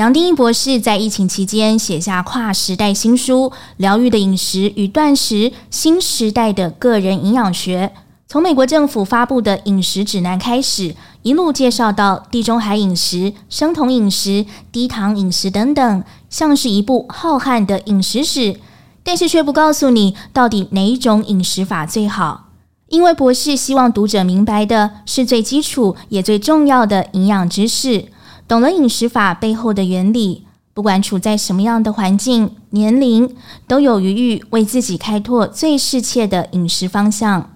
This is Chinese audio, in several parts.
杨定一博士在疫情期间写下跨时代新书《疗愈的饮食与断食：新时代的个人营养学》，从美国政府发布的饮食指南开始，一路介绍到地中海饮食、生酮饮食、低糖饮食等等，像是一部浩瀚的饮食史。但是却不告诉你到底哪一种饮食法最好，因为博士希望读者明白的是最基础也最重要的营养知识。懂了饮食法背后的原理，不管处在什么样的环境、年龄，都有余裕为自己开拓最适切的饮食方向。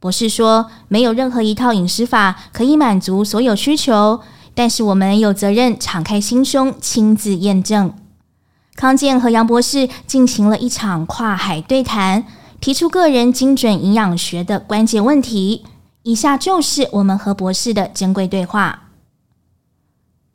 博士说，没有任何一套饮食法可以满足所有需求，但是我们有责任敞开心胸，亲自验证。康健和杨博士进行了一场跨海对谈，提出个人精准营养学的关键问题。以下就是我们和博士的珍贵对话。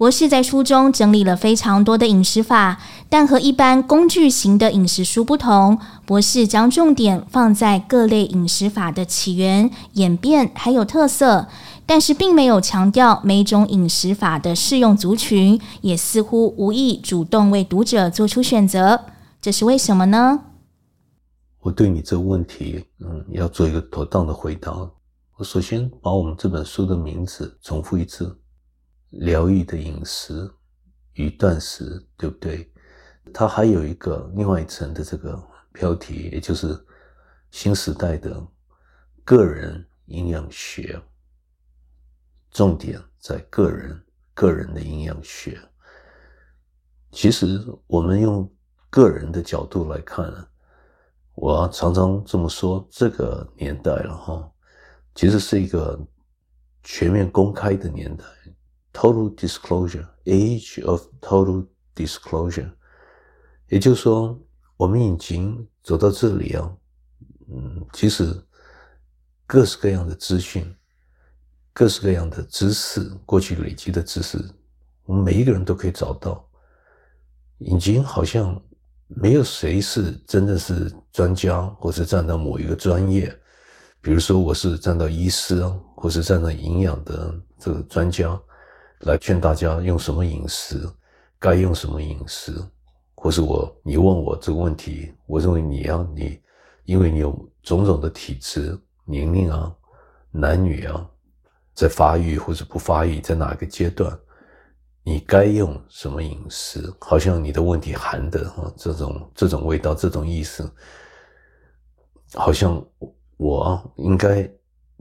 博士在书中整理了非常多的饮食法，但和一般工具型的饮食书不同，博士将重点放在各类饮食法的起源、演变还有特色，但是并没有强调每种饮食法的适用族群，也似乎无意主动为读者做出选择。这是为什么呢？我对你这个问题，嗯，要做一个妥当的回答。我首先把我们这本书的名字重复一次。疗愈的饮食与断食，对不对？它还有一个另外一层的这个标题，也就是新时代的个人营养学。重点在个人，个人的营养学。其实我们用个人的角度来看，我常常这么说，这个年代了哈，其实是一个全面公开的年代。Total disclosure, age of total disclosure，也就是说，我们已经走到这里啊。嗯，其实各式各样的资讯，各式各样的知识，过去累积的知识，我们每一个人都可以找到。已经好像没有谁是真的是专家，或是站到某一个专业。比如说，我是站到医师，或是站到营养的这个专家。来劝大家用什么饮食，该用什么饮食，或是我你问我这个问题，我认为你要你，因为你有种种的体质、年龄啊、男女啊，在发育或者不发育，在哪个阶段，你该用什么饮食？好像你的问题含的啊这种这种味道、这种意思，好像我应该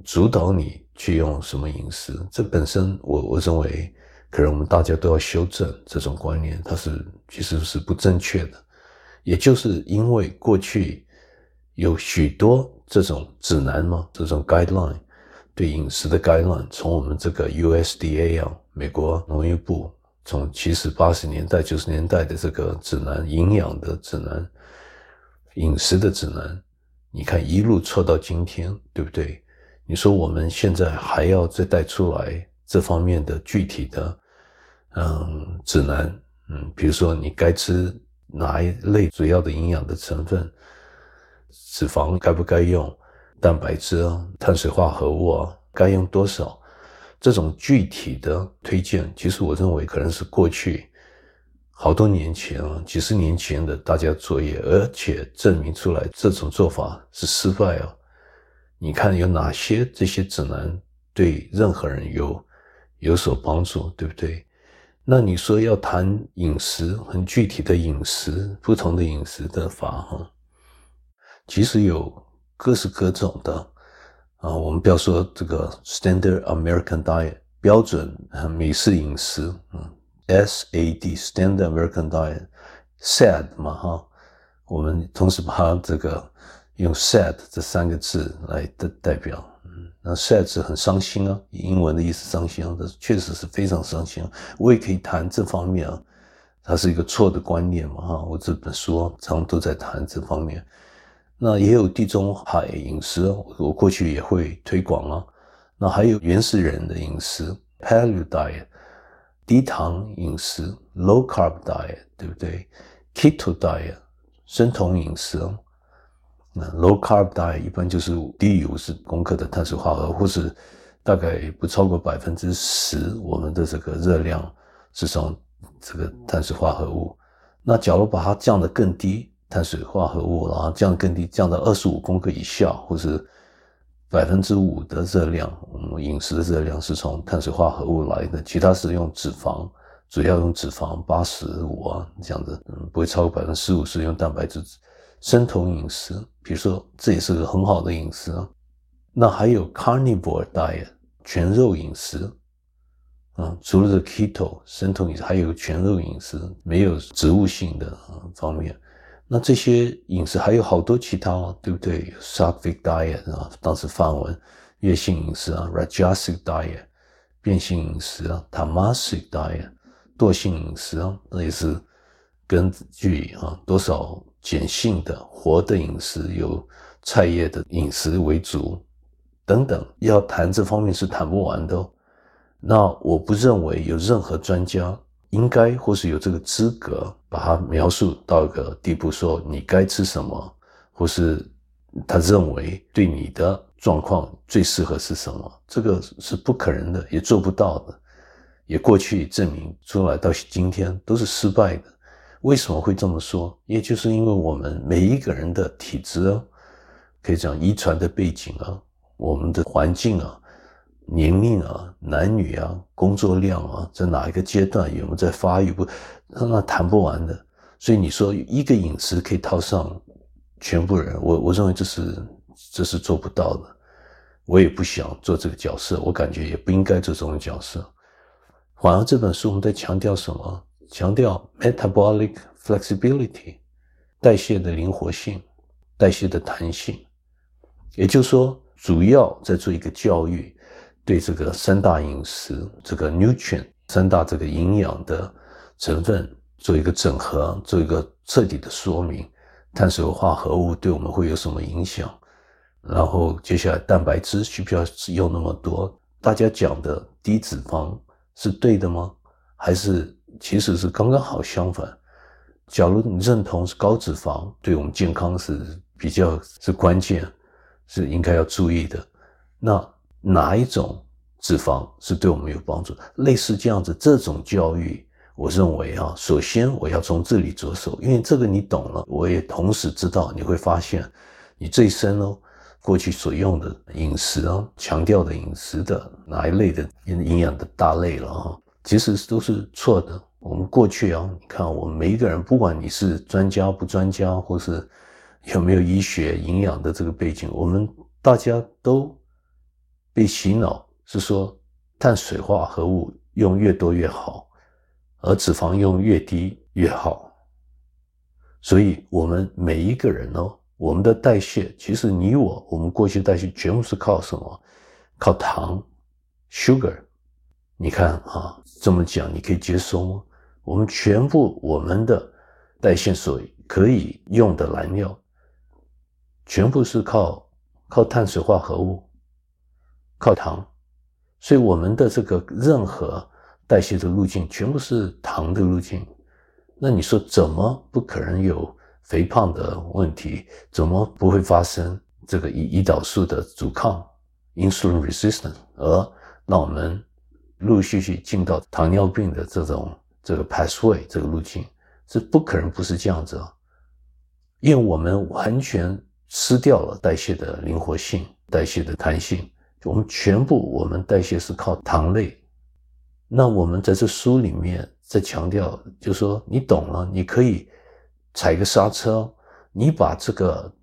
主导你。去用什么饮食？这本身我我认为，可能我们大家都要修正这种观念，它是其实是不正确的。也就是因为过去有许多这种指南嘛，这种 guideline 对饮食的 guideline，从我们这个 USDA 啊，美国农业部从七十八十年代九十年代的这个指南，营养的指南，饮食的指南，你看一路错到今天，对不对？你说我们现在还要再带出来这方面的具体的，嗯，指南，嗯，比如说你该吃哪一类主要的营养的成分，脂肪该不该用，蛋白质啊，碳水化合物啊，该用多少，这种具体的推荐，其实我认为可能是过去好多年前啊，几十年前的大家作业，而且证明出来这种做法是失败啊。你看有哪些这些指南对任何人有有所帮助，对不对？那你说要谈饮食，很具体的饮食，不同的饮食的法哈，其实有各式各种的啊。我们不要说这个 Standard American Diet 标准美式饮食，嗯，SAD Standard American Diet SAD 嘛哈，我们同时把这个。用 sad 这三个字来代代表，嗯，那 sad 是很伤心啊，英文的意思伤心啊，这确实是非常伤心啊。我也可以谈这方面啊，它是一个错的观念嘛，哈，我这本书，常都在谈这方面。那也有地中海饮食，我过去也会推广啊。那还有原始人的饮食，Paleo diet，低糖饮食，Low carb diet，对不对？Keto diet，生酮饮食。那 low carb diet 一般就是低于五十公克的碳水化合物，或是大概不超过百分之十，我们的这个热量是从这个碳水化合物。那假如把它降得更低，碳水化合物，然后降更低，降到二十五公克以下，或是百分之五的热量，我们饮食的热量是从碳水化合物来的，其他是用脂肪，主要用脂肪八十五啊这样子，嗯，不会超过百分之十五是用蛋白质。生酮饮食，比如说这也是个很好的饮食啊。那还有 carnivore diet 全肉饮食。啊，除了这 keto 生酮饮食，还有全肉饮食，没有植物性的方面。那这些饮食还有好多其他，对不对？Sattvic diet 啊，当时梵文，月性饮食啊，Rajasic diet 变性饮食啊，Tamasic diet 惰性饮食啊，那也是根据啊多少碱性的活的饮食，有菜叶的饮食为主等等。要谈这方面是谈不完的。那我不认为有任何专家应该或是有这个资格把它描述到一个地步，说你该吃什么，或是他认为对你的状况最适合是什么，这个是不可能的，也做不到的，也过去证明出来到今天都是失败的。为什么会这么说？也就是因为我们每一个人的体质啊，可以讲遗传的背景啊，我们的环境啊。年龄啊，男女啊，工作量啊，在哪一个阶段有没有在发育不？那谈不完的。所以你说一个饮食可以套上全部人，我我认为这是这是做不到的。我也不想做这个角色，我感觉也不应该做这种角色。反而这本书我们在强调什么？强调 metabolic flexibility，代谢的灵活性，代谢的弹性。也就是说，主要在做一个教育。对这个三大饮食，这个 nutrient 三大这个营养的成分做一个整合，做一个彻底的说明，碳水化合物对我们会有什么影响？然后接下来蛋白质需不需要用那么多？大家讲的低脂肪是对的吗？还是其实是刚刚好相反？假如你认同是高脂肪对我们健康是比较是关键，是应该要注意的，那。哪一种脂肪是对我们有帮助？类似这样子，这种教育，我认为啊，首先我要从这里着手，因为这个你懂了，我也同时知道，你会发现，你这一生哦，过去所用的饮食啊，强调的饮食的哪一类的营养的大类了哈，其实都是错的。我们过去啊，你看我们每一个人，不管你是专家不专家，或是有没有医学营养的这个背景，我们大家都。被洗脑是说，碳水化合物用越多越好，而脂肪用越低越好。所以，我们每一个人哦，我们的代谢，其实你我，我们过去代谢全部是靠什么？靠糖，sugar。你看啊，这么讲你可以接受吗？我们全部我们的代谢所可以用的燃料，全部是靠靠碳水化合物。靠糖，所以我们的这个任何代谢的路径全部是糖的路径。那你说怎么不可能有肥胖的问题？怎么不会发生这个胰胰岛素的阻抗 （insulin resistance） 而让我们陆陆续续进到糖尿病的这种这个 pathway 这个路径？是不可能不是这样子啊，因为我们完全失掉了代谢的灵活性、代谢的弹性。我们全部，我们代谢是靠糖类。那我们在这书里面在强调，就是说你懂了，你可以踩个刹车，你把这个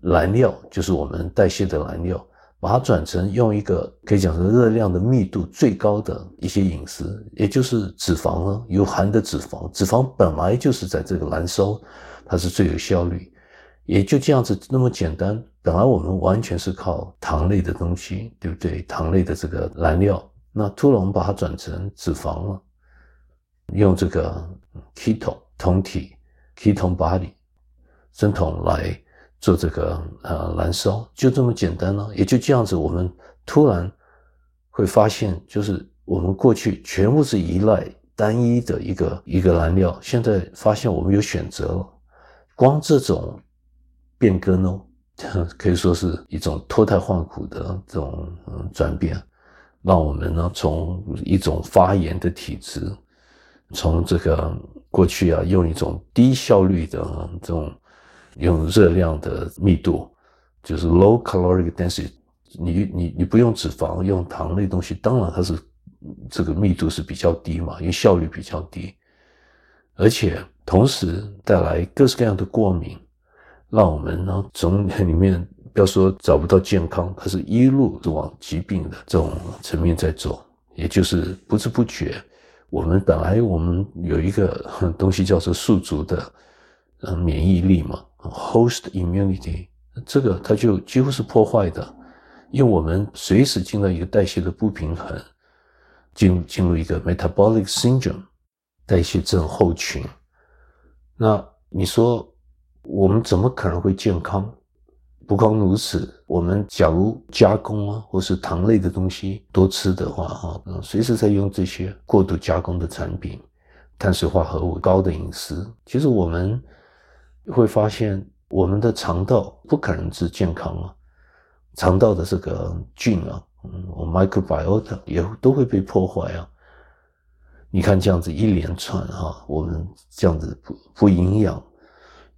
燃料，就是我们代谢的燃料，把它转成用一个可以讲是热量的密度最高的一些饮食，也就是脂肪呢，有含的脂肪，脂肪本来就是在这个燃烧，它是最有效率，也就这样子那么简单。本来我们完全是靠糖类的东西，对不对？糖类的这个燃料，那突然我们把它转成脂肪了，用这个 keto 酮体 keto body 生酮来做这个呃燃烧，就这么简单呢。也就这样子，我们突然会发现，就是我们过去全部是依赖单一的一个一个燃料，现在发现我们有选择了。光这种变更哦。可以说是一种脱胎换骨的这种转变，让我们呢从一种发炎的体质，从这个过去啊，用一种低效率的这种用热量的密度，就是 low caloric density，你你你不用脂肪，用糖类东西，当然它是这个密度是比较低嘛，因为效率比较低，而且同时带来各式各样的过敏，让我们呢从里面。不要说找不到健康，它是一路是往疾病的这种层面在走，也就是不知不觉，我们本来我们有一个东西叫做宿主的呃免疫力嘛，host immunity，这个它就几乎是破坏的，因为我们随时进入一个代谢的不平衡，进进入一个 metabolic syndrome 代谢症候群，那你说我们怎么可能会健康？不光如此，我们假如加工啊，或是糖类的东西多吃的话，哈，随时在用这些过度加工的产品，碳水化合物高的饮食，其实我们会发现，我们的肠道不可能是健康啊，肠道的这个菌啊，嗯我，microbiota 也都会被破坏啊。你看这样子一连串哈，我们这样子不不营养，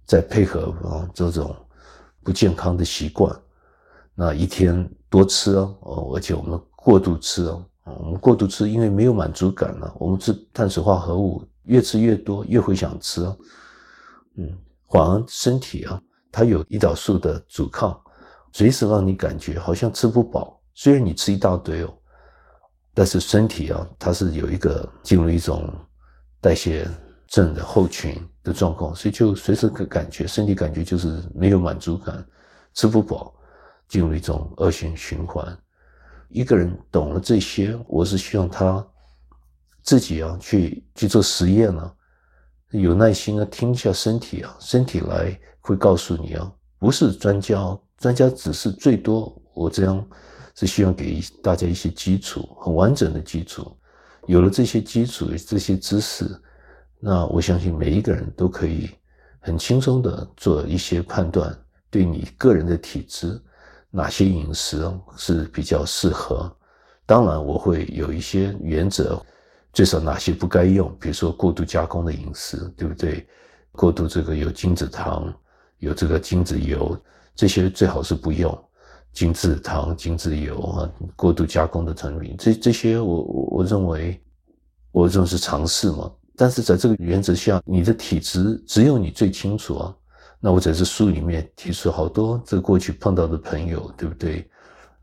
再配合啊这种。不健康的习惯，那一天多吃啊哦，而且我们过度吃哦，我们过度吃，因为没有满足感了。我们吃碳水化合物越吃越多，越会想吃哦，嗯，反而身体啊，它有胰岛素的阻抗，随时让你感觉好像吃不饱。虽然你吃一大堆哦，但是身体啊，它是有一个进入一种代谢症的后群的状况，所以就随时可感觉身体感觉就是没有满足感，吃不饱，进入一种恶性循环。一个人懂了这些，我是希望他自己啊去去做实验啊，有耐心啊听一下身体啊，身体来会告诉你啊，不是专家，专家只是最多我这样是希望给大家一些基础，很完整的基础，有了这些基础这些知识。那我相信每一个人都可以很轻松的做一些判断，对你个人的体质，哪些饮食是比较适合。当然，我会有一些原则，最少哪些不该用，比如说过度加工的饮食，对不对？过度这个有精制糖，有这个精制油，这些最好是不用。精制糖、精制油啊，过度加工的产品，这这些我我我认为，我认为是常识嘛。但是在这个原则下，你的体质只有你最清楚啊。那我在这书里面提出好多这过去碰到的朋友，对不对？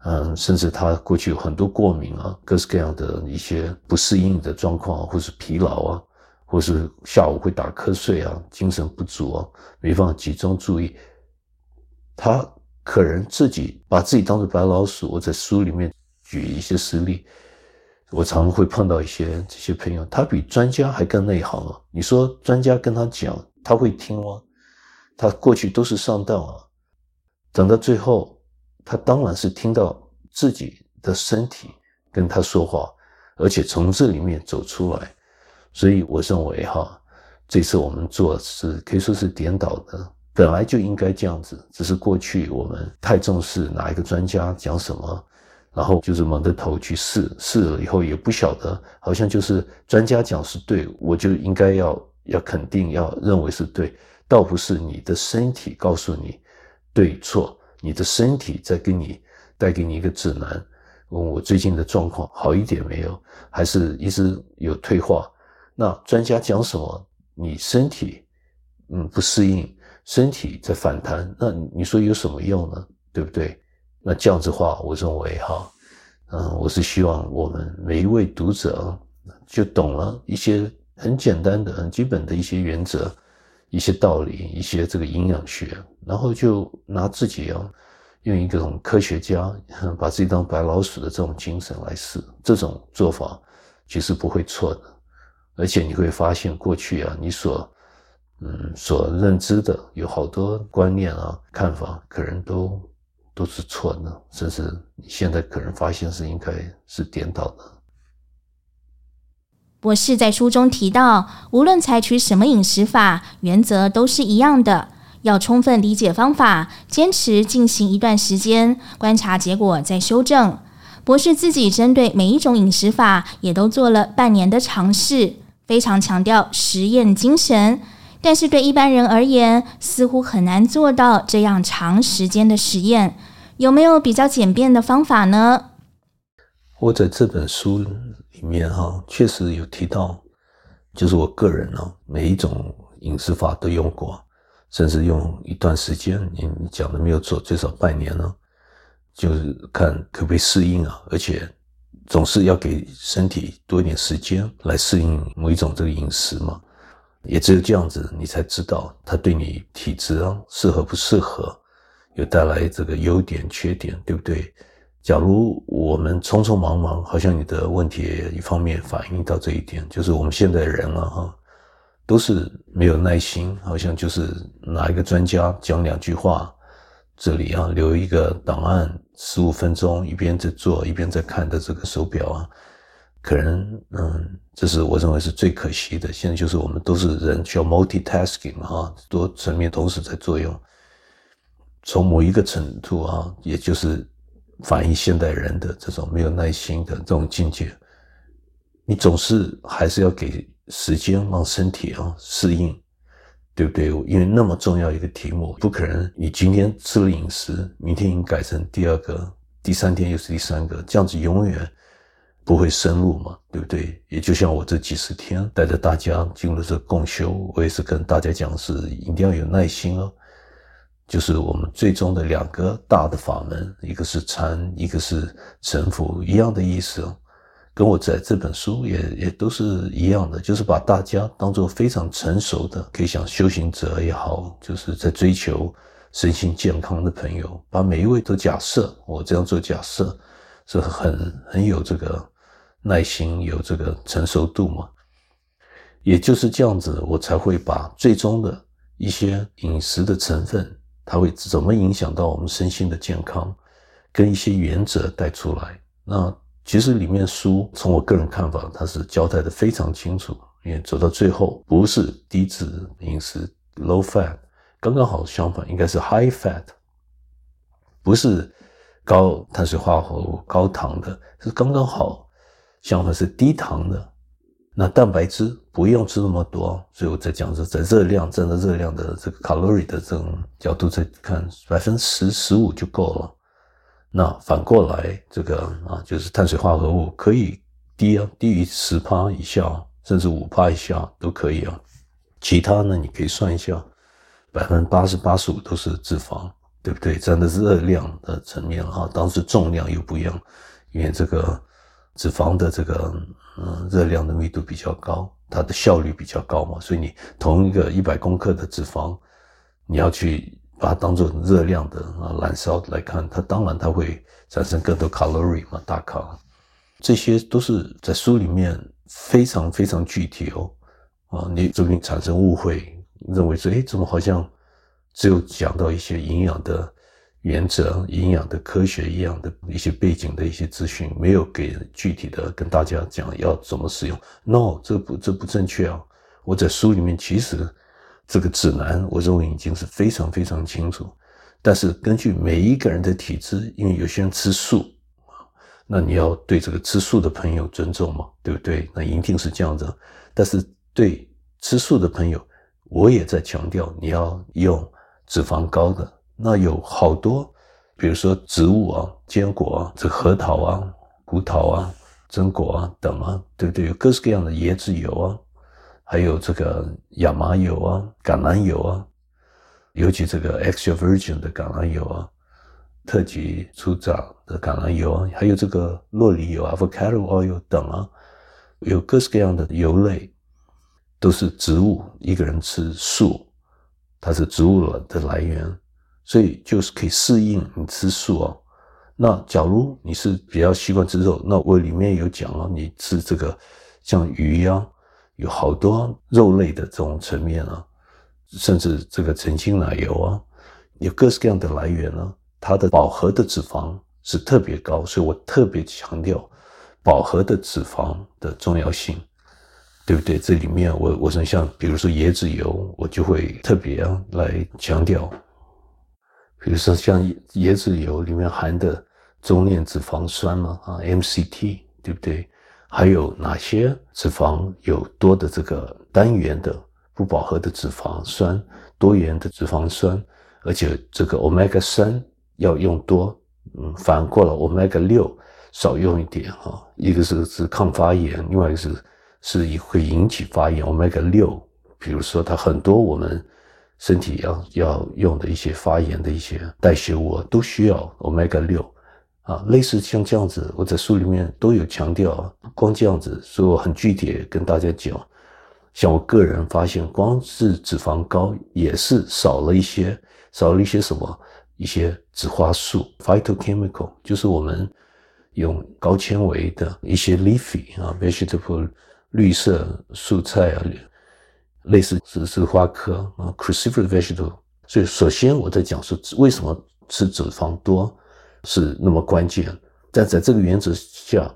嗯，甚至他过去有很多过敏啊，各式各样的一些不适应的状况，或是疲劳啊，或是下午会打瞌睡啊，精神不足啊，没办法集中注意。他可能自己把自己当作白老鼠。我在书里面举一些实例。我常会碰到一些这些朋友，他比专家还更内行啊！你说专家跟他讲，他会听吗？他过去都是上当啊，等到最后，他当然是听到自己的身体跟他说话，而且从这里面走出来。所以我认为哈，这次我们做是可以说是颠倒的，本来就应该这样子，只是过去我们太重视哪一个专家讲什么。然后就是蒙着头去试，试了以后也不晓得，好像就是专家讲是对，我就应该要要肯定，要认为是对，倒不是你的身体告诉你对错，你的身体在给你带给你一个指南，问我最近的状况好一点没有，还是一直有退化？那专家讲什么，你身体嗯不适应，身体在反弹，那你说有什么用呢？对不对？那这样子话，我认为哈，嗯，我是希望我们每一位读者就懂了一些很简单的、很基本的一些原则、一些道理、一些这个营养学，然后就拿自己啊，用一种科学家把自己当白老鼠的这种精神来试，这种做法其实不会错的，而且你会发现过去啊，你所嗯所认知的有好多观念啊、看法，可能都。都是错的，甚至你现在可能发现是应该是颠倒的。博士在书中提到，无论采取什么饮食法，原则都是一样的，要充分理解方法，坚持进行一段时间，观察结果再修正。博士自己针对每一种饮食法，也都做了半年的尝试。非常强调实验精神，但是对一般人而言，似乎很难做到这样长时间的实验。有没有比较简便的方法呢？或者这本书里面哈，确实有提到，就是我个人呢，每一种饮食法都用过，甚至用一段时间，你你讲的没有错，最少半年呢。就是看可不可以适应啊，而且总是要给身体多一点时间来适应某一种这个饮食嘛，也只有这样子，你才知道它对你体质啊适合不适合，有带来这个优点缺点，对不对？假如我们匆匆忙忙，好像你的问题一方面反映到这一点，就是我们现在人了哈，都是没有耐心，好像就是哪一个专家讲两句话。这里啊，留一个档案，十五分钟，一边在做，一边在看的这个手表啊，可能，嗯，这是我认为是最可惜的。现在就是我们都是人，需要 multitasking 啊，多层面同时在作用。从某一个程度啊，也就是反映现代人的这种没有耐心的这种境界。你总是还是要给时间让身体啊适应。对不对？因为那么重要一个题目，不可能你今天吃了饮食，明天已经改成第二个，第三天又是第三个，这样子永远不会深入嘛，对不对？也就像我这几十天带着大家进入这共修，我也是跟大家讲是一定要有耐心哦。就是我们最终的两个大的法门，一个是禅，一个是臣服，一样的意思。跟我在这本书也也都是一样的，就是把大家当做非常成熟的，可以想修行者也好，就是在追求身心健康的朋友，把每一位都假设，我这样做假设是很很有这个耐心，有这个成熟度嘛。也就是这样子，我才会把最终的一些饮食的成分，它会怎么影响到我们身心的健康，跟一些原则带出来。那。其实里面书从我个人看法，它是交代的非常清楚。因为走到最后，不是低脂饮食 （low fat），刚刚好相反，应该是 high fat，不是高碳水化合物、高糖的，是刚刚好相反是低糖的。那蛋白质不用吃那么多，所以我在讲说，在热量占的热量的这个卡路里的这种角度在看，百分之十、十五就够了。那反过来，这个啊，就是碳水化合物可以低啊，低于十趴以下，甚至五趴以下都可以啊。其他呢，你可以算一下，百分之八十八十五都是脂肪，对不对？占的热量的层面啊，当时重量又不一样，因为这个脂肪的这个嗯热量的密度比较高，它的效率比较高嘛，所以你同一个一百公克的脂肪，你要去。把它当做热量的啊燃烧来看，它当然它会产生更多卡路里嘛，大卡，这些都是在书里面非常非常具体哦，啊，你说不定产生误会，认为说，诶，怎么好像只有讲到一些营养的原则、营养的科学一样的一些背景的一些资讯，没有给具体的跟大家讲要怎么使用？No，这不这不正确啊！我在书里面其实。这个指南，我认为已经是非常非常清楚。但是根据每一个人的体质，因为有些人吃素啊，那你要对这个吃素的朋友尊重嘛，对不对？那一定是这样子。但是对吃素的朋友，我也在强调，你要用脂肪高的。那有好多，比如说植物啊、坚果啊、这核桃啊、胡桃啊、榛果啊等啊，对不对？有各式各样的椰子油啊。还有这个亚麻油啊、橄榄油啊，尤其这个 extra virgin 的橄榄油啊，特级初榨的橄榄油啊，还有这个洛梨油、avocado oil 等啊，有各式各样的油类，都是植物。一个人吃素，它是植物的来源，所以就是可以适应你吃素哦。那假如你是比较习惯吃肉，那我里面有讲啊，你吃这个像鱼呀、啊。有好多肉类的这种层面啊，甚至这个澄清奶油啊，有各式各样的来源啊，它的饱和的脂肪是特别高，所以我特别强调饱和的脂肪的重要性，对不对？这里面我我说像比如说椰子油，我就会特别啊来强调，比如说像椰子油里面含的中链脂肪酸嘛啊 MCT，对不对？还有哪些脂肪有多的这个单元的不饱和的脂肪酸，多元的脂肪酸，而且这个 omega 三要用多，嗯，反过来 omega 六少用一点哈。一个是是抗发炎，另外一个是是会引起发炎。omega 六，比如说它很多我们身体要要用的一些发炎的一些代谢物啊都需要 omega 六。啊，类似像这样子，我在书里面都有强调。光这样子，所以我很具体跟大家讲。像我个人发现，光是脂肪高也是少了一些，少了一些什么？一些植化素 （phytochemical），就是我们用高纤维的一些 leafy 啊，vegetable 绿色蔬菜啊，类似是是花科啊，cruciferous vegetable。所以，首先我在讲说，为什么吃脂肪多？是那么关键，但在这个原则下，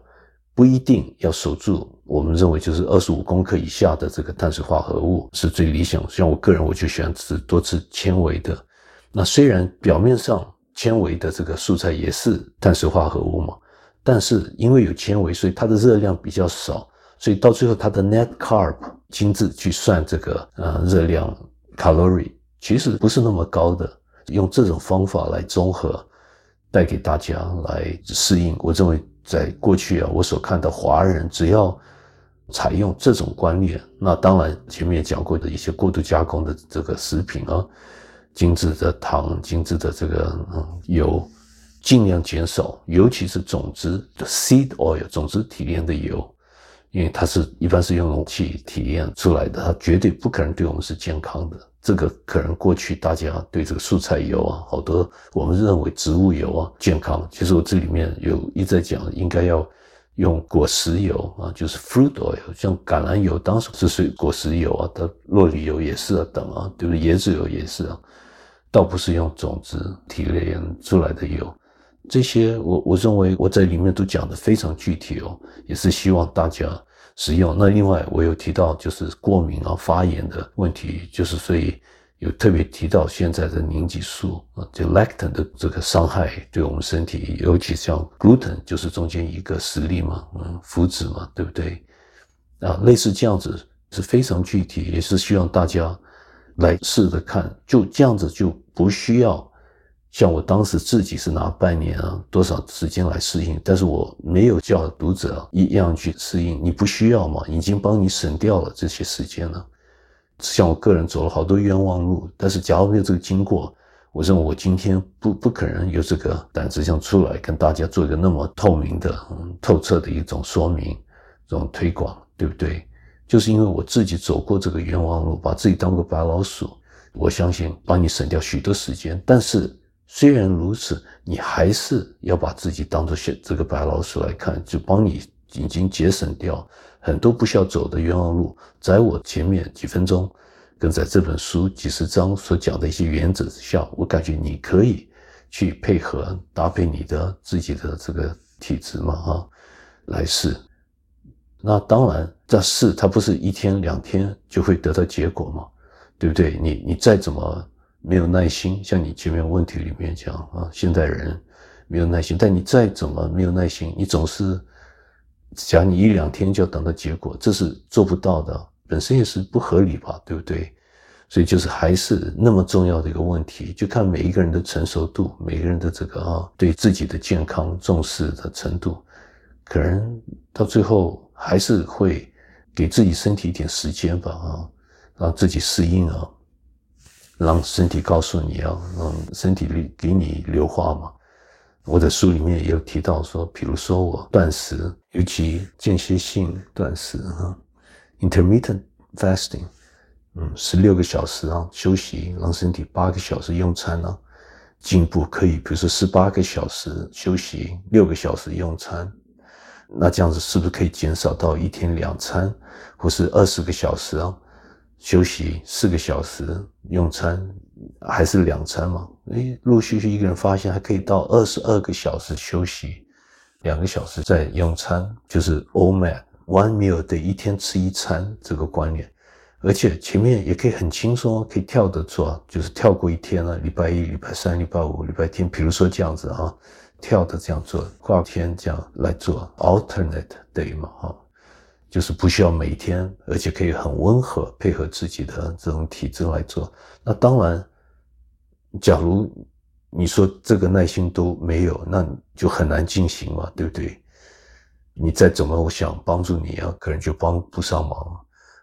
不一定要守住。我们认为就是二十五公克以下的这个碳水化合物是最理想。像我个人，我就喜欢吃多吃纤维的。那虽然表面上纤维的这个蔬菜也是碳水化合物嘛，但是因为有纤维，所以它的热量比较少，所以到最后它的 net carb 精致去算这个呃热量 calorie 其实不是那么高的。用这种方法来综合。带给大家来适应。我认为，在过去啊，我所看到华人只要采用这种观念，那当然前面讲过的一些过度加工的这个食品啊，精致的糖、精致的这个嗯油，尽量减少，尤其是种子的 seed oil 种子提炼的油，因为它是一般是用容器提炼出来的，它绝对不可能对我们是健康的。这个可能过去大家对这个蔬菜油啊，好多我们认为植物油啊健康，其实我这里面有一直在讲，应该要用果实油啊，就是 fruit oil，像橄榄油当时是属于果实油啊，它落里油也是啊，等啊，对不对？椰子油也是啊，倒不是用种子提炼出来的油，这些我我认为我在里面都讲得非常具体哦，也是希望大家。使用。那另外我有提到就是过敏啊、发炎的问题，就是所以有特别提到现在的凝集素啊，就 lactan 的这个伤害对我们身体，尤其像 gluten 就是中间一个实例嘛，嗯，麸质嘛，对不对？啊，类似这样子是非常具体，也是希望大家来试着看，就这样子就不需要。像我当时自己是拿半年啊，多少时间来适应，但是我没有叫读者一样去适应，你不需要嘛，已经帮你省掉了这些时间了。像我个人走了好多冤枉路，但是假如没有这个经过，我认为我今天不不可能有这个胆子想出来跟大家做一个那么透明的、透彻的一种说明、这种推广，对不对？就是因为我自己走过这个冤枉路，把自己当个白老鼠，我相信帮你省掉许多时间，但是。虽然如此，你还是要把自己当做这个白老鼠来看，就帮你已经节省掉很多不需要走的冤枉路。在我前面几分钟，跟在这本书几十章所讲的一些原则之下，我感觉你可以去配合搭配你的自己的这个体质嘛，哈，来试。那当然，这试它不是一天两天就会得到结果嘛，对不对？你你再怎么。没有耐心，像你前面问题里面讲啊，现代人没有耐心。但你再怎么没有耐心，你总是讲你一两天就要等到结果，这是做不到的，本身也是不合理吧，对不对？所以就是还是那么重要的一个问题，就看每一个人的成熟度，每个人的这个啊，对自己的健康重视的程度，可能到最后还是会给自己身体一点时间吧，啊，让自己适应啊。让身体告诉你啊，让身体给给你硫化嘛。我的书里面也有提到说，比如说我断食，尤其间歇性断食啊，intermittent fasting，嗯，十六个小时啊休息，让身体八个小时用餐啊，进步可以，比如说十八个小时休息，六个小时用餐，那这样子是不是可以减少到一天两餐，或是二十个小时啊？休息四个小时，用餐还是两餐嘛？诶，陆陆续续一个人发现还可以到二十二个小时休息，两个小时再用餐，就是 all man one meal 得一天吃一餐这个观念，而且前面也可以很轻松，可以跳着做，就是跳过一天了，礼拜一、礼拜三、礼拜五、礼拜天，比如说这样子啊，跳着这样做，挂天这样来做 alternate day 嘛，哈。就是不需要每天，而且可以很温和配合自己的这种体质来做。那当然，假如你说这个耐心都没有，那就很难进行嘛，对不对？你再怎么我想帮助你啊，可能就帮不上忙。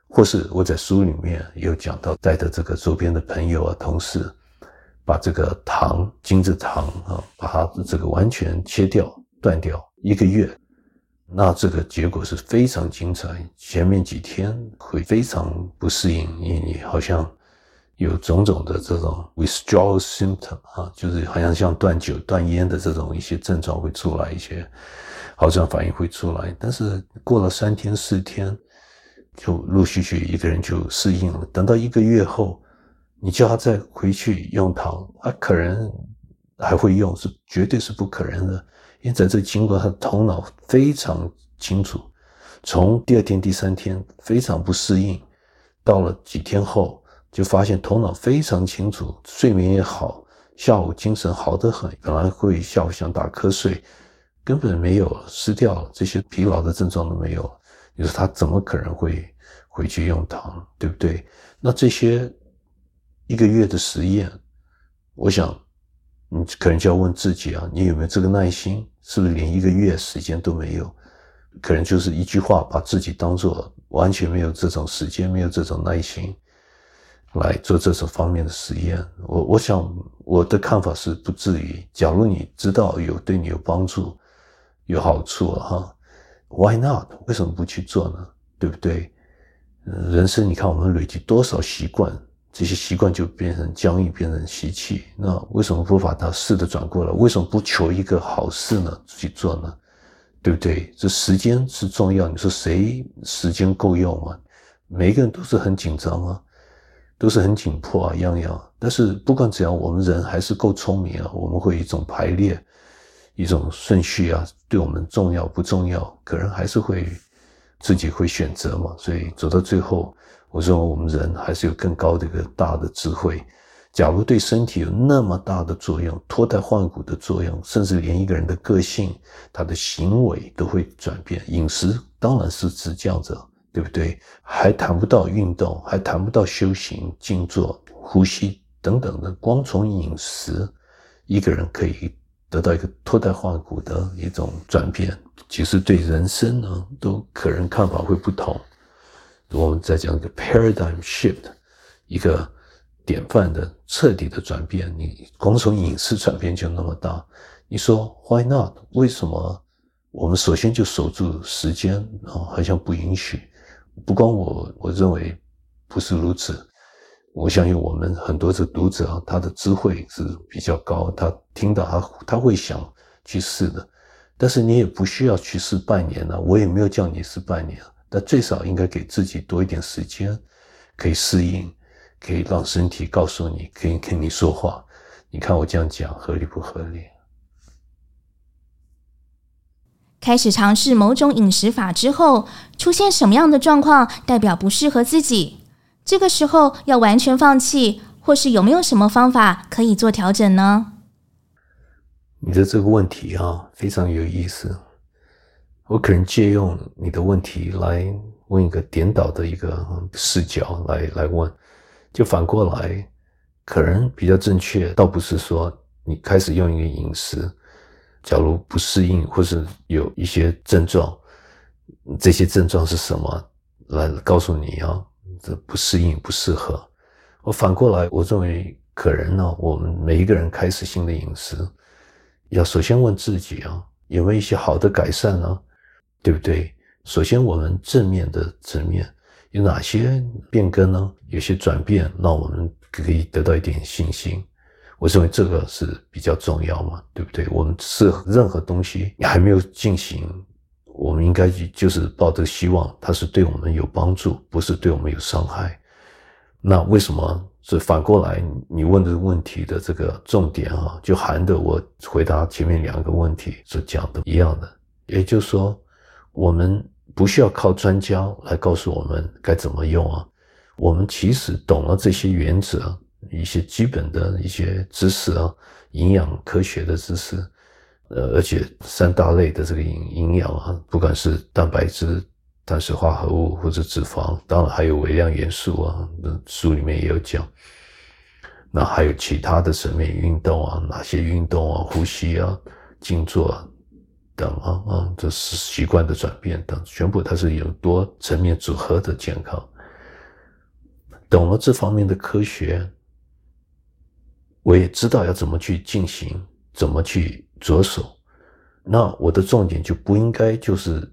或是我在书里面有讲到，带着这个周边的朋友啊、同事，把这个糖、精制糖啊，把它这个完全切掉、断掉一个月。那这个结果是非常精彩。前面几天会非常不适应，因为你好像有种种的这种 withdrawal symptom 啊，就是好像像断酒、断烟的这种一些症状会出来，一些好转反应会出来。但是过了三天四天，就陆续续一个人就适应了。等到一个月后，你叫他再回去用糖，他可能还会用，是绝对是不可能的。因为在这经过，他的头脑非常清楚。从第二天、第三天非常不适应，到了几天后，就发现头脑非常清楚，睡眠也好，下午精神好得很。本来会下午想打瞌睡，根本没有失掉了，这些疲劳的症状都没有。你说他怎么可能会回去用糖，对不对？那这些一个月的实验，我想。你可能就要问自己啊，你有没有这个耐心？是不是连一个月时间都没有？可能就是一句话，把自己当做完全没有这种时间，没有这种耐心来做这种方面的实验。我我想我的看法是不至于。假如你知道有对你有帮助、有好处，哈，Why not？为什么不去做呢？对不对？人生你看，我们累积多少习惯？这些习惯就变成僵硬，变成习气。那为什么不把它试着转过来？为什么不求一个好事呢？去做呢？对不对？这时间是重要。你说谁时间够用吗？每一个人都是很紧张啊，都是很紧迫啊，样样。但是不管怎样，我们人还是够聪明啊。我们会一种排列，一种顺序啊，对我们重要不重要？可能还是会自己会选择嘛。所以走到最后。我说，我们人还是有更高的一个大的智慧。假如对身体有那么大的作用，脱胎换骨的作用，甚至连一个人的个性、他的行为都会转变。饮食当然是指这样子，对不对？还谈不到运动，还谈不到修行、静坐、呼吸等等的。光从饮食，一个人可以得到一个脱胎换骨的一种转变。其实对人生呢，都可能看法会不同。我们再讲一个 paradigm shift，一个典范的彻底的转变。你光从饮食转变就那么大，你说 why not？为什么我们首先就守住时间啊？好像不允许。不光我，我认为不是如此。我相信我们很多的读者啊，他的智慧是比较高，他听到他他会想去试的。但是你也不需要去试半年了，我也没有叫你试半年。但最少应该给自己多一点时间，可以适应，可以让身体告诉你，可以跟你说话。你看我这样讲合理不合理？开始尝试某种饮食法之后，出现什么样的状况代表不适合自己？这个时候要完全放弃，或是有没有什么方法可以做调整呢？你的这个问题啊，非常有意思。我可能借用你的问题来问一个颠倒的一个视角来来问，就反过来，可能比较正确，倒不是说你开始用一个饮食，假如不适应或是有一些症状，这些症状是什么，来告诉你啊，这不适应不适合。我反过来，我认为可能呢，我们每一个人开始新的饮食，要首先问自己啊，有没有一些好的改善呢？对不对？首先，我们正面的层面有哪些变更呢？有些转变，让我们可以得到一点信心。我认为这个是比较重要嘛，对不对？我们是任何东西你还没有进行，我们应该去就是抱着希望，它是对我们有帮助，不是对我们有伤害。那为什么是反过来？你问的问题的这个重点啊，就含着我回答前面两个问题所讲的一样的，也就是说。我们不需要靠专家来告诉我们该怎么用啊，我们其实懂了这些原则，一些基本的一些知识啊，营养科学的知识，呃，而且三大类的这个营营养啊，不管是蛋白质、碳水化合物或者脂肪，当然还有微量元素啊，书里面也有讲。那还有其他的层面运动啊，哪些运动啊，呼吸啊，静坐啊等啊啊，这是习惯的转变等，全部它是有多层面组合的健康。懂了这方面的科学，我也知道要怎么去进行，怎么去着手。那我的重点就不应该就是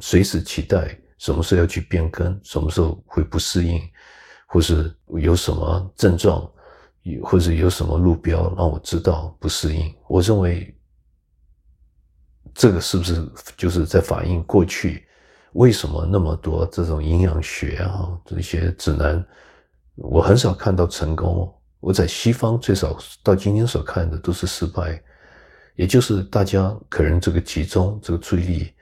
随时期待什么时候要去变更，什么时候会不适应，或是有什么症状。或者有什么路标让我知道不适应？我认为这个是不是就是在反映过去为什么那么多这种营养学啊这些指南，我很少看到成功。我在西方最少到今天所看的都是失败，也就是大家可能这个集中这个注意力，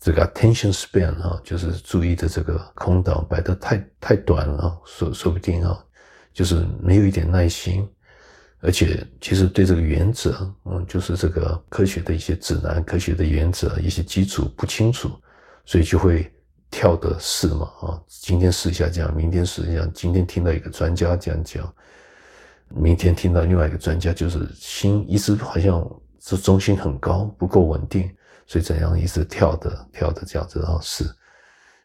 这个 attention span 啊，就是注意的这个空档摆得太太短了，说说不定啊。就是没有一点耐心，而且其实对这个原则，嗯，就是这个科学的一些指南、科学的原则、一些基础不清楚，所以就会跳的试嘛，啊，今天试一下这样，明天试一下，今天听到一个专家这样讲，明天听到另外一个专家，就是心一直好像是中心很高，不够稳定，所以怎样一直跳的跳的这样子然后试，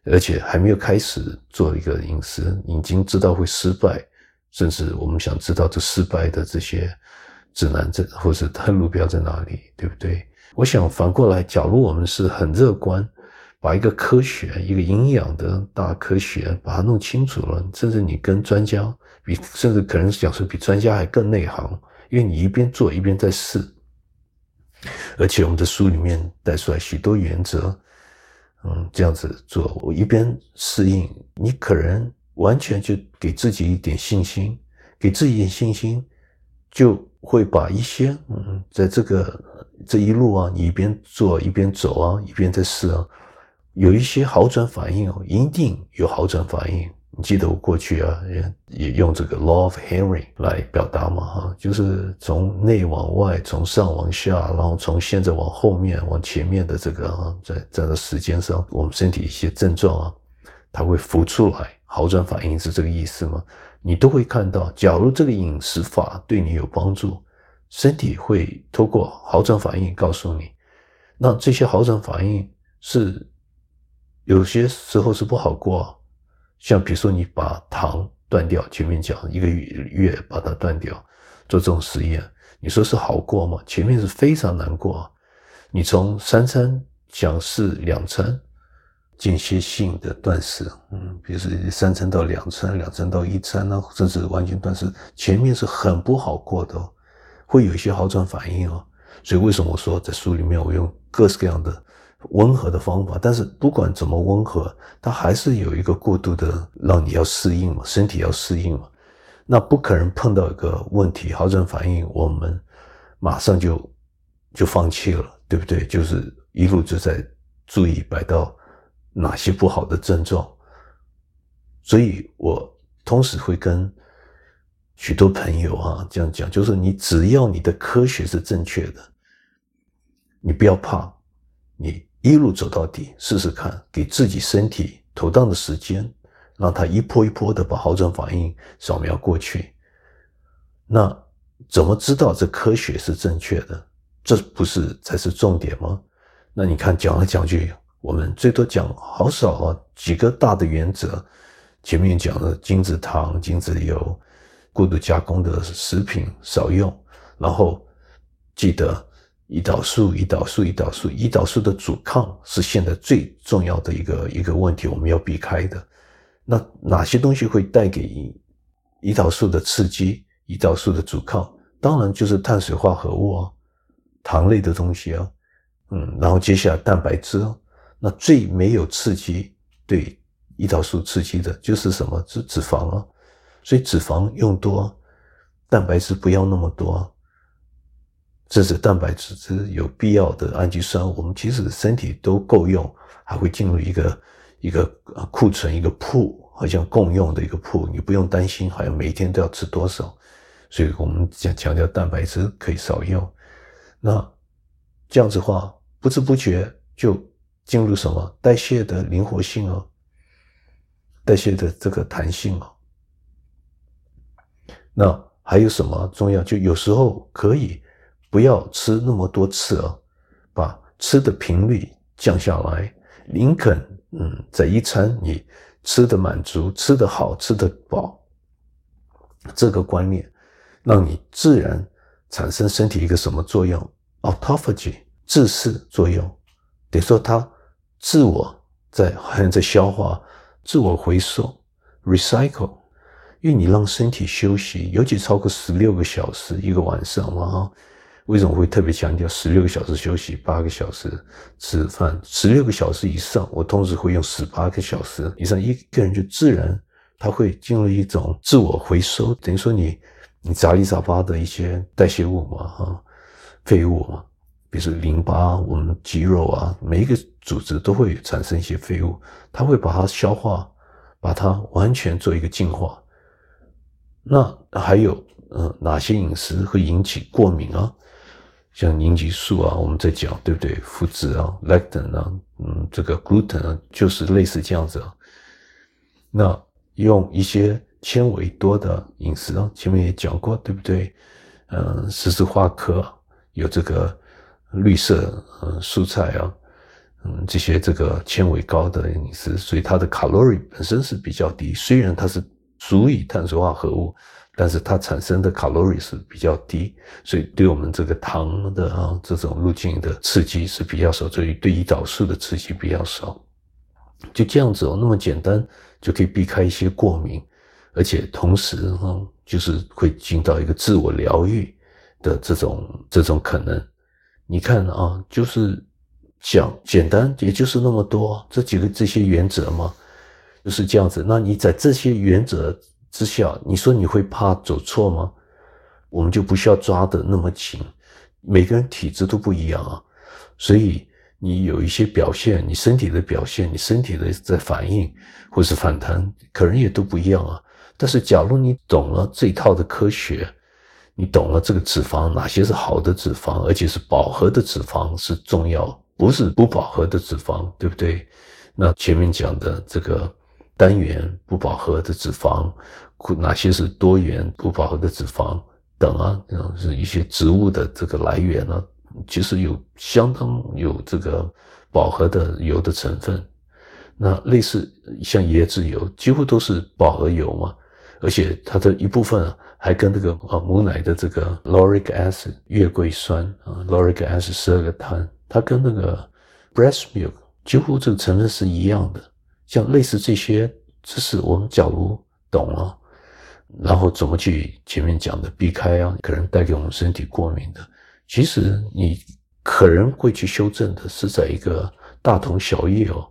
而且还没有开始做一个饮食，已经知道会失败。甚至我们想知道这失败的这些指南针，或者它路标在哪里，对不对？我想反过来，假如我们是很乐观，把一个科学、一个营养的大科学把它弄清楚了，甚至你跟专家比，甚至可能是讲说比专家还更内行，因为你一边做一边在试，而且我们的书里面带出来许多原则，嗯，这样子做，我一边适应，你可能。完全就给自己一点信心，给自己一点信心，就会把一些嗯，在这个这一路啊，你一边做一边走啊，一边在试啊，有一些好转反应哦，一定有好转反应。你记得我过去啊，也也用这个 law of hearing 来表达嘛，哈，就是从内往外，从上往下，然后从现在往后面，往前面的这个啊，在在这时间上，我们身体一些症状啊，它会浮出来。好转反应是这个意思吗？你都会看到，假如这个饮食法对你有帮助，身体会透过好转反应告诉你。那这些好转反应是有些时候是不好过，像比如说你把糖断掉，前面讲一个月把它断掉，做这种实验，你说是好过吗？前面是非常难过。你从三餐讲是两餐。间歇性的断食，嗯，比如说三餐到两餐，两餐到一餐呢，甚至完全断食，前面是很不好过的，哦会有一些好转反应哦。所以为什么我说在书里面我用各式各样的温和的方法？但是不管怎么温和，它还是有一个过度的让你要适应嘛，身体要适应嘛。那不可能碰到一个问题好转反应，我们马上就就放弃了，对不对？就是一路就在注意摆到。哪些不好的症状？所以我同时会跟许多朋友啊这样讲，就是你只要你的科学是正确的，你不要怕，你一路走到底，试试看，给自己身体妥当的时间，让它一波一波的把好转反应扫描过去。那怎么知道这科学是正确的？这不是才是重点吗？那你看讲来讲去。我们最多讲好少啊，几个大的原则，前面讲的精制糖、精制油、过度加工的食品少用，然后记得胰岛素、胰岛素、胰岛素、胰岛素的阻抗是现在最重要的一个一个问题，我们要避开的。那哪些东西会带给胰岛素的刺激、胰岛素的阻抗？当然就是碳水化合物啊，糖类的东西啊，嗯，然后接下来蛋白质啊。那最没有刺激，对胰岛素刺激的就是什么？是脂肪啊，所以脂肪用多，蛋白质不要那么多。这是蛋白质是有必要的氨基酸，我们其实身体都够用，还会进入一个一个库存一个铺，好像共用的一个铺，你不用担心，好像每天都要吃多少。所以我们讲强调蛋白质可以少用。那这样子话，不知不觉就。进入什么代谢的灵活性哦，代谢的这个弹性哦。那还有什么重要？就有时候可以不要吃那么多次哦，把吃的频率降下来，宁肯嗯，在一餐你吃的满足、吃的好、吃的饱，这个观念，让你自然产生身体一个什么作用？autophagy 自噬作用，等于说他自我在好像在消化、自我回收、recycle。因为你让身体休息，尤其超过十六个小时一个晚上嘛，为什么会特别强调十六个小时休息，八个小时吃饭，十六个小时以上，我同时会用十八个小时。以上，一个人就自然他会进入一种自我回收，等于说你你杂七杂八的一些代谢物嘛哈，废物嘛，比如说淋巴、我们肌肉啊，每一个组织都会产生一些废物，它会把它消化，把它完全做一个净化。那还有，嗯，哪些饮食会引起过敏啊？像凝集素啊，我们在讲，对不对？麸质啊，lectin 啊，嗯，这个 gluten 啊，就是类似这样子啊。那用一些纤维多的饮食啊，前面也讲过，对不对？嗯，十字花科有这个绿色嗯蔬菜啊，嗯，这些这个纤维高的饮食，所以它的卡路里本身是比较低，虽然它是。属于碳水化合物，但是它产生的卡路里是比较低，所以对我们这个糖的啊这种路径的刺激是比较少，所以对胰岛素的刺激比较少。就这样子哦，那么简单就可以避开一些过敏，而且同时哈，就是会进到一个自我疗愈的这种这种可能。你看啊，就是讲简单，也就是那么多这几个这些原则嘛。就是这样子，那你在这些原则之下，你说你会怕走错吗？我们就不需要抓得那么紧。每个人体质都不一样啊，所以你有一些表现，你身体的表现，你身体的在反应或是反弹，可能也都不一样啊。但是，假如你懂了这一套的科学，你懂了这个脂肪哪些是好的脂肪，而且是饱和的脂肪是重要，不是不饱和的脂肪，对不对？那前面讲的这个。单元不饱和的脂肪，哪些是多元不饱和的脂肪等啊？是一些植物的这个来源呢、啊？其实有相当有这个饱和的油的成分。那类似像椰子油，几乎都是饱和油嘛，而且它的一部分还跟这个啊母奶的这个 lauric acid 月桂酸啊 lauric acid 十二个碳，它跟那个 breast milk 几乎这个成分是一样的。像类似这些知识，我们假如懂了，然后怎么去前面讲的避开啊，可能带给我们身体过敏的，其实你可能会去修正的是在一个大同小异哦。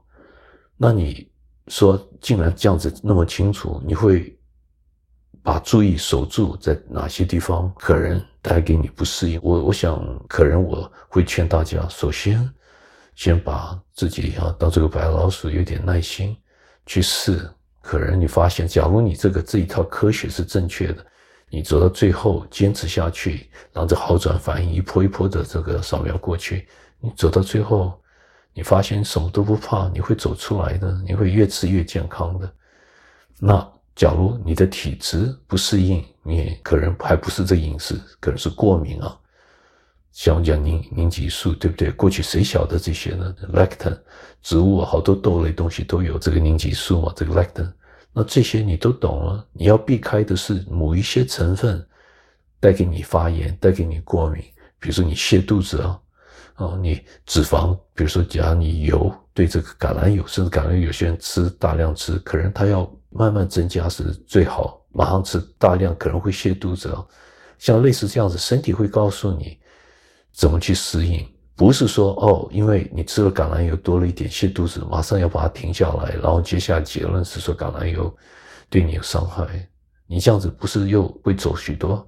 那你说既然这样子那么清楚，你会把注意守住在哪些地方可能带给你不适应？我我想可能我会劝大家，首先。先把自己啊当这个白老鼠，有点耐心去试。可能你发现，假如你这个这一套科学是正确的，你走到最后坚持下去，然后这好转反应一波一波的这个扫描过去，你走到最后，你发现什么都不怕，你会走出来的，你会越吃越健康的。那假如你的体质不适应，你可能还不是这饮食，可能是过敏啊。像我讲凝凝集素，对不对？过去谁晓得这些呢？lectin，植物好多豆类东西都有这个凝集素嘛，这个 lectin。那这些你都懂了，你要避开的是某一些成分带给你发炎，带给你过敏。比如说你泻肚子啊，哦，你脂肪，比如说假如你油，对这个橄榄油，甚至橄榄油有些人吃大量吃，可能他要慢慢增加是最好，马上吃大量可能会泻肚子啊。像类似这样子，身体会告诉你。怎么去适应？不是说哦，因为你吃了橄榄油多了一点泻肚子，马上要把它停下来，然后接下来结论是说橄榄油对你有伤害。你这样子不是又会走许多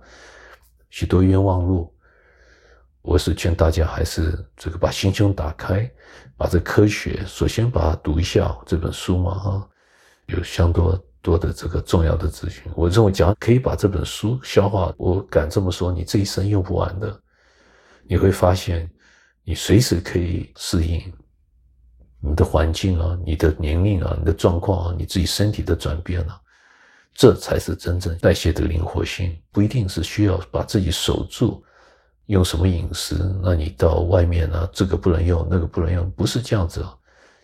许多冤枉路？我是劝大家还是这个把心胸打开，把这科学首先把它读一下这本书嘛哈，有相当多的这个重要的资讯。我认为，讲可以把这本书消化，我敢这么说，你这一生用不完的。你会发现，你随时可以适应。你的环境啊，你的年龄啊，你的状况啊，你自己身体的转变啊，这才是真正代谢的灵活性。不一定是需要把自己守住，用什么饮食，那你到外面啊，这个不能用，那个不能用，不是这样子啊。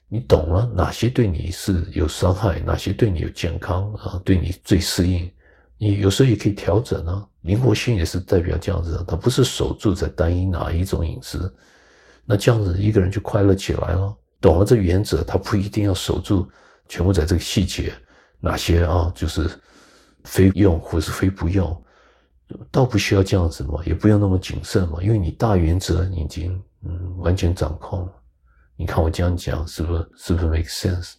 你懂了哪些对你是有伤害，哪些对你有健康啊，对你最适应，你有时候也可以调整啊。灵活性也是代表这样子，它不是守住在单一哪一种饮食，那这样子一个人就快乐起来了。懂了这原则，他不一定要守住全部在这个细节，哪些啊就是非用或是非不用，倒不需要这样子嘛，也不用那么谨慎嘛，因为你大原则已经嗯完全掌控了。你看我这样讲是不是是不是 make sense？